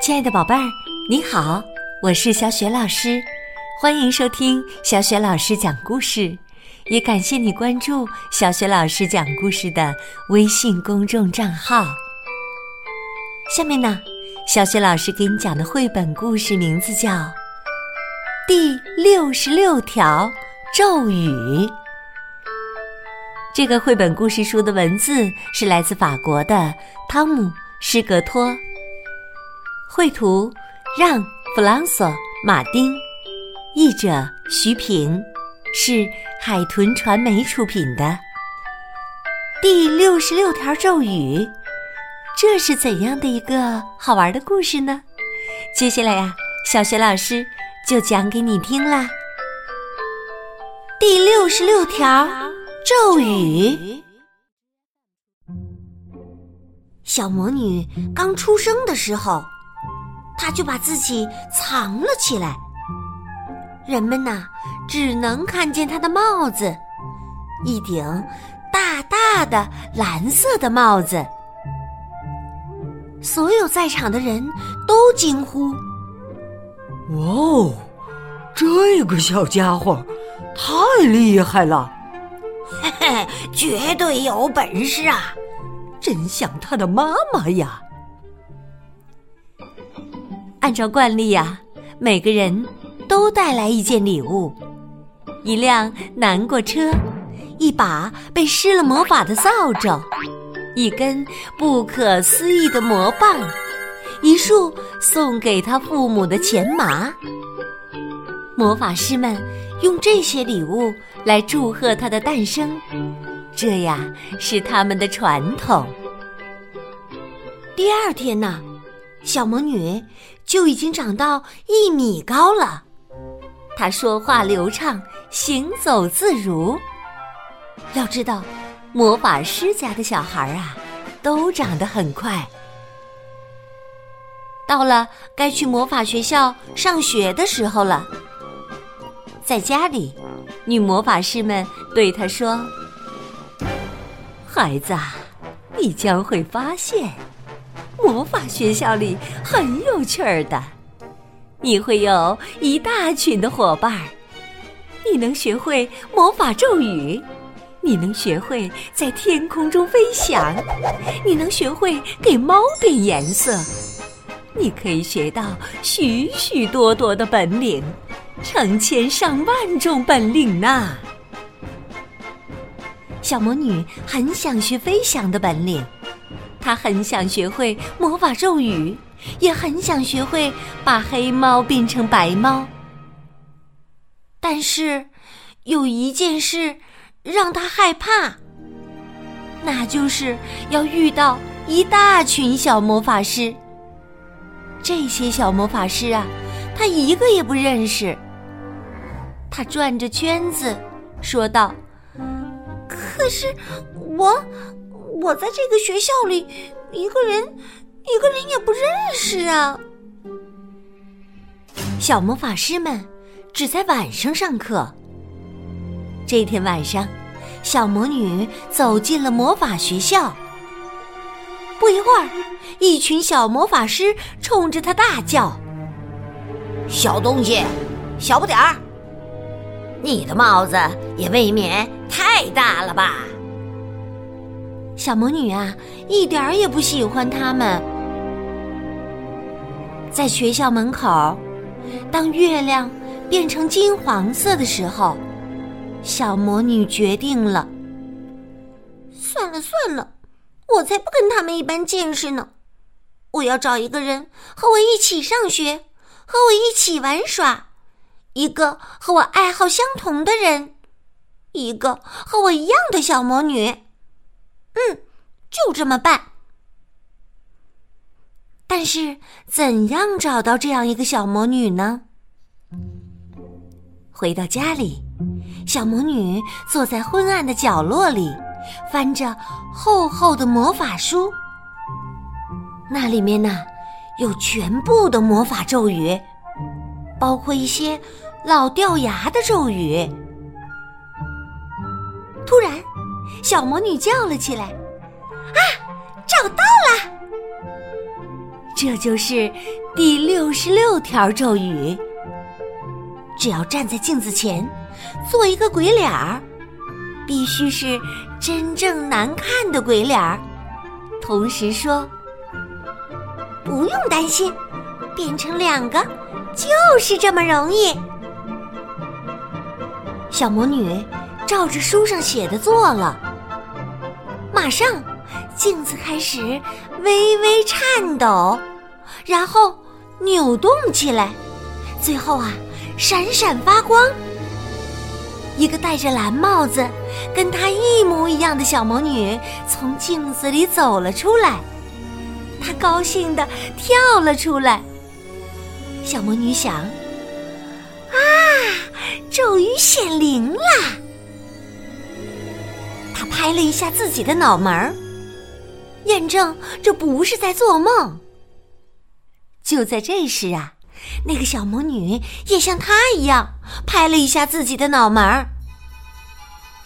亲爱的宝贝儿，你好，我是小雪老师，欢迎收听小雪老师讲故事，也感谢你关注小雪老师讲故事的微信公众账号。下面呢，小雪老师给你讲的绘本故事名字叫《第六十六条咒语》。这个绘本故事书的文字是来自法国的汤姆·施格托。绘图让·弗朗索·马丁，译者徐平，是海豚传媒出品的。第六十六条咒语，这是怎样的一个好玩的故事呢？接下来呀，小学老师就讲给你听啦。第六十六条咒语：小魔女刚出生的时候。他就把自己藏了起来，人们呐只能看见他的帽子，一顶大大的蓝色的帽子。所有在场的人都惊呼：“哇哦，这个小家伙太厉害了！嘿嘿，绝对有本事啊！真像他的妈妈呀！”按照惯例呀，每个人都带来一件礼物：一辆南瓜车，一把被施了魔法的扫帚，一根不可思议的魔棒，一束送给他父母的钱麻。魔法师们用这些礼物来祝贺他的诞生，这呀是他们的传统。第二天呢？小魔女就已经长到一米高了，她说话流畅，行走自如。要知道，魔法师家的小孩啊，都长得很快。到了该去魔法学校上学的时候了，在家里，女魔法师们对她说：“孩子，你将会发现。”魔法学校里很有趣儿的，你会有一大群的伙伴儿，你能学会魔法咒语，你能学会在天空中飞翔，你能学会给猫变颜色，你可以学到许许多多的本领，成千上万种本领呢。小魔女很想学飞翔的本领。他很想学会魔法咒语，也很想学会把黑猫变成白猫。但是，有一件事让他害怕，那就是要遇到一大群小魔法师。这些小魔法师啊，他一个也不认识。他转着圈子说道：“可是我……”我在这个学校里，一个人，一个人也不认识啊。小魔法师们只在晚上上课。这天晚上，小魔女走进了魔法学校。不一会儿，一群小魔法师冲着她大叫：“小东西，小不点儿！你的帽子也未免太大了吧！”小魔女啊，一点儿也不喜欢他们。在学校门口，当月亮变成金黄色的时候，小魔女决定了：算了算了，我才不跟他们一般见识呢！我要找一个人和我一起上学，和我一起玩耍，一个和我爱好相同的人，一个和我一样的小魔女。嗯，就这么办。但是，怎样找到这样一个小魔女呢？回到家里，小魔女坐在昏暗的角落里，翻着厚厚的魔法书。那里面呢，有全部的魔法咒语，包括一些老掉牙的咒语。突然。小魔女叫了起来：“啊，找到了！”这就是第六十六条咒语。只要站在镜子前，做一个鬼脸儿，必须是真正难看的鬼脸儿。同时说：“不用担心，变成两个就是这么容易。”小魔女照着书上写的做了，马上镜子开始微微颤抖，然后扭动起来，最后啊。闪闪发光，一个戴着蓝帽子、跟她一模一样的小魔女从镜子里走了出来，她高兴的跳了出来。小魔女想：“啊，咒语显灵了！”拍了一下自己的脑门儿，验证这不是在做梦。就在这时啊。那个小魔女也像她一样拍了一下自己的脑门儿。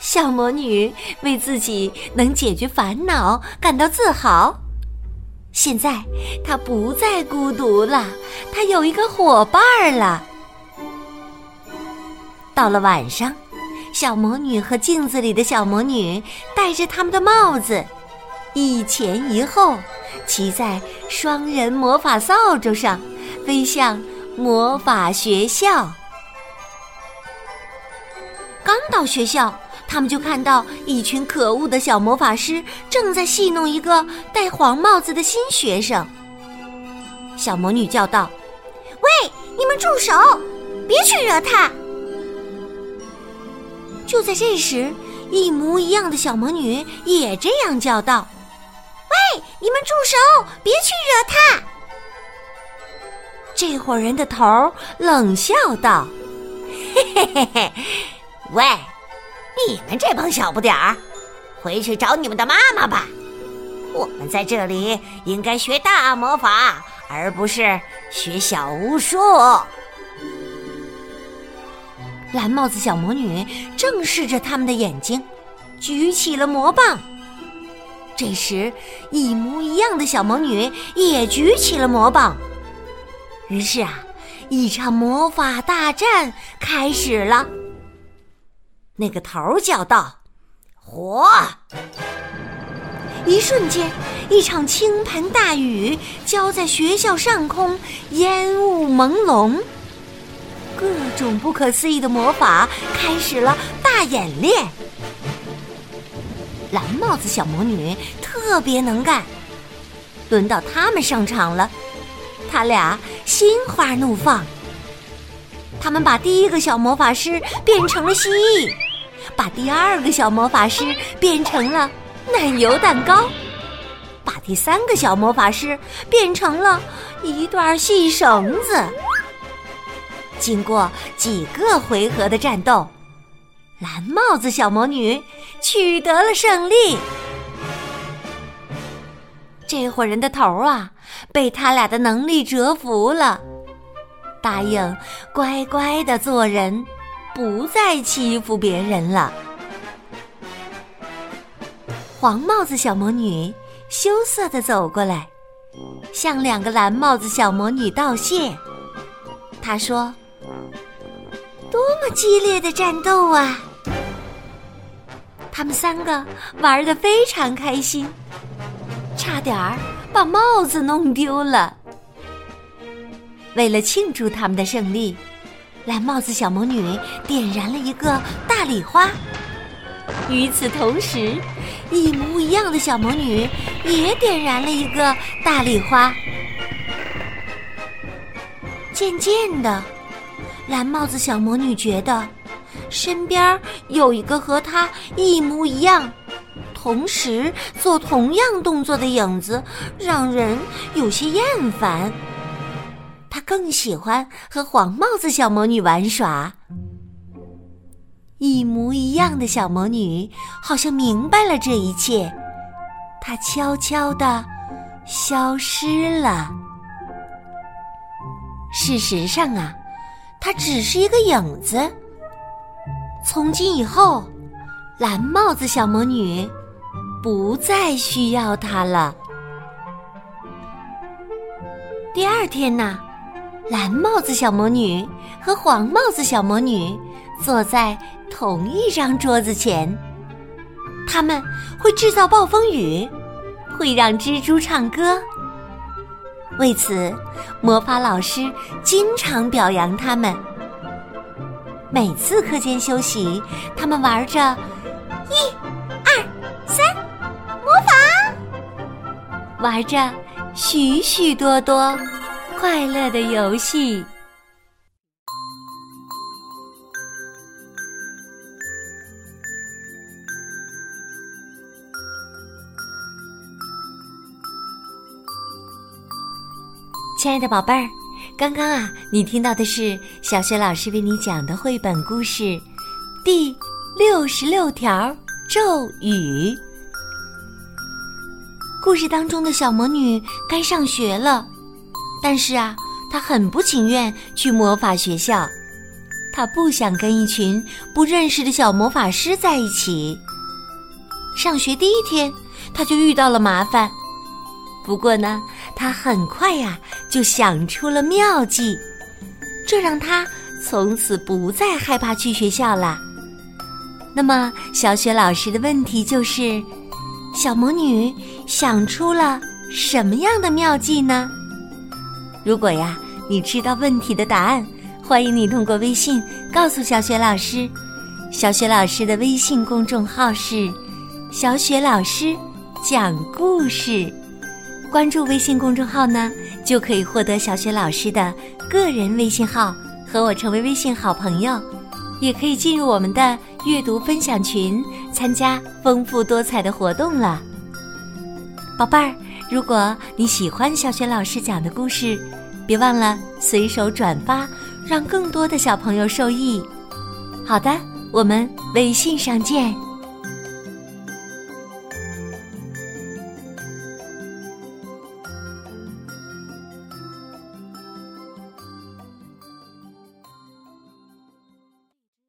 小魔女为自己能解决烦恼感到自豪。现在她不再孤独了，她有一个伙伴儿了。到了晚上，小魔女和镜子里的小魔女戴着他们的帽子，一前一后，骑在双人魔法扫帚上。飞向魔法学校。刚到学校，他们就看到一群可恶的小魔法师正在戏弄一个戴黄帽子的新学生。小魔女叫道：“喂，你们住手！别去惹他！”就在这时，一模一样的小魔女也这样叫道：“喂，你们住手！别去惹他！”这伙人的头冷笑道：“嘿嘿嘿嘿，喂，你们这帮小不点儿，回去找你们的妈妈吧。我们在这里应该学大魔法，而不是学小巫术。”蓝帽子小魔女正视着他们的眼睛，举起了魔棒。这时，一模一样的小魔女也举起了魔棒。于是啊，一场魔法大战开始了。那个头叫道：“火！”一瞬间，一场倾盆大雨浇在学校上空，烟雾朦胧，各种不可思议的魔法开始了大演练。蓝帽子小魔女特别能干，轮到他们上场了。他俩心花怒放，他们把第一个小魔法师变成了蜥蜴，把第二个小魔法师变成了奶油蛋糕，把第三个小魔法师变成了一段细绳子。经过几个回合的战斗，蓝帽子小魔女取得了胜利。这伙人的头啊，被他俩的能力折服了，答应乖乖的做人，不再欺负别人了。黄帽子小魔女羞涩的走过来，向两个蓝帽子小魔女道谢。她说：“多么激烈的战斗啊！”他们三个玩的非常开心。差点儿把帽子弄丢了。为了庆祝他们的胜利，蓝帽子小魔女点燃了一个大礼花。与此同时，一模一样的小魔女也点燃了一个大礼花。渐渐的，蓝帽子小魔女觉得身边有一个和她一模一样。同时做同样动作的影子，让人有些厌烦。她更喜欢和黄帽子小魔女玩耍。一模一样的小魔女好像明白了这一切，她悄悄的消失了。事实上啊，她只是一个影子。从今以后，蓝帽子小魔女。不再需要它了。第二天呢，蓝帽子小魔女和黄帽子小魔女坐在同一张桌子前，他们会制造暴风雨，会让蜘蛛唱歌。为此，魔法老师经常表扬他们。每次课间休息，他们玩着一、二、三，魔法，玩着许许多多快乐的游戏。亲爱的宝贝儿。刚刚啊，你听到的是小雪老师为你讲的绘本故事《第六十六条咒语》。故事当中的小魔女该上学了，但是啊，她很不情愿去魔法学校，她不想跟一群不认识的小魔法师在一起。上学第一天，她就遇到了麻烦。不过呢，他很快呀就想出了妙计，这让他从此不再害怕去学校了。那么，小雪老师的问题就是：小魔女想出了什么样的妙计呢？如果呀你知道问题的答案，欢迎你通过微信告诉小雪老师。小雪老师的微信公众号是“小雪老师讲故事”。关注微信公众号呢，就可以获得小雪老师的个人微信号，和我成为微信好朋友，也可以进入我们的阅读分享群，参加丰富多彩的活动了。宝贝儿，如果你喜欢小雪老师讲的故事，别忘了随手转发，让更多的小朋友受益。好的，我们微信上见。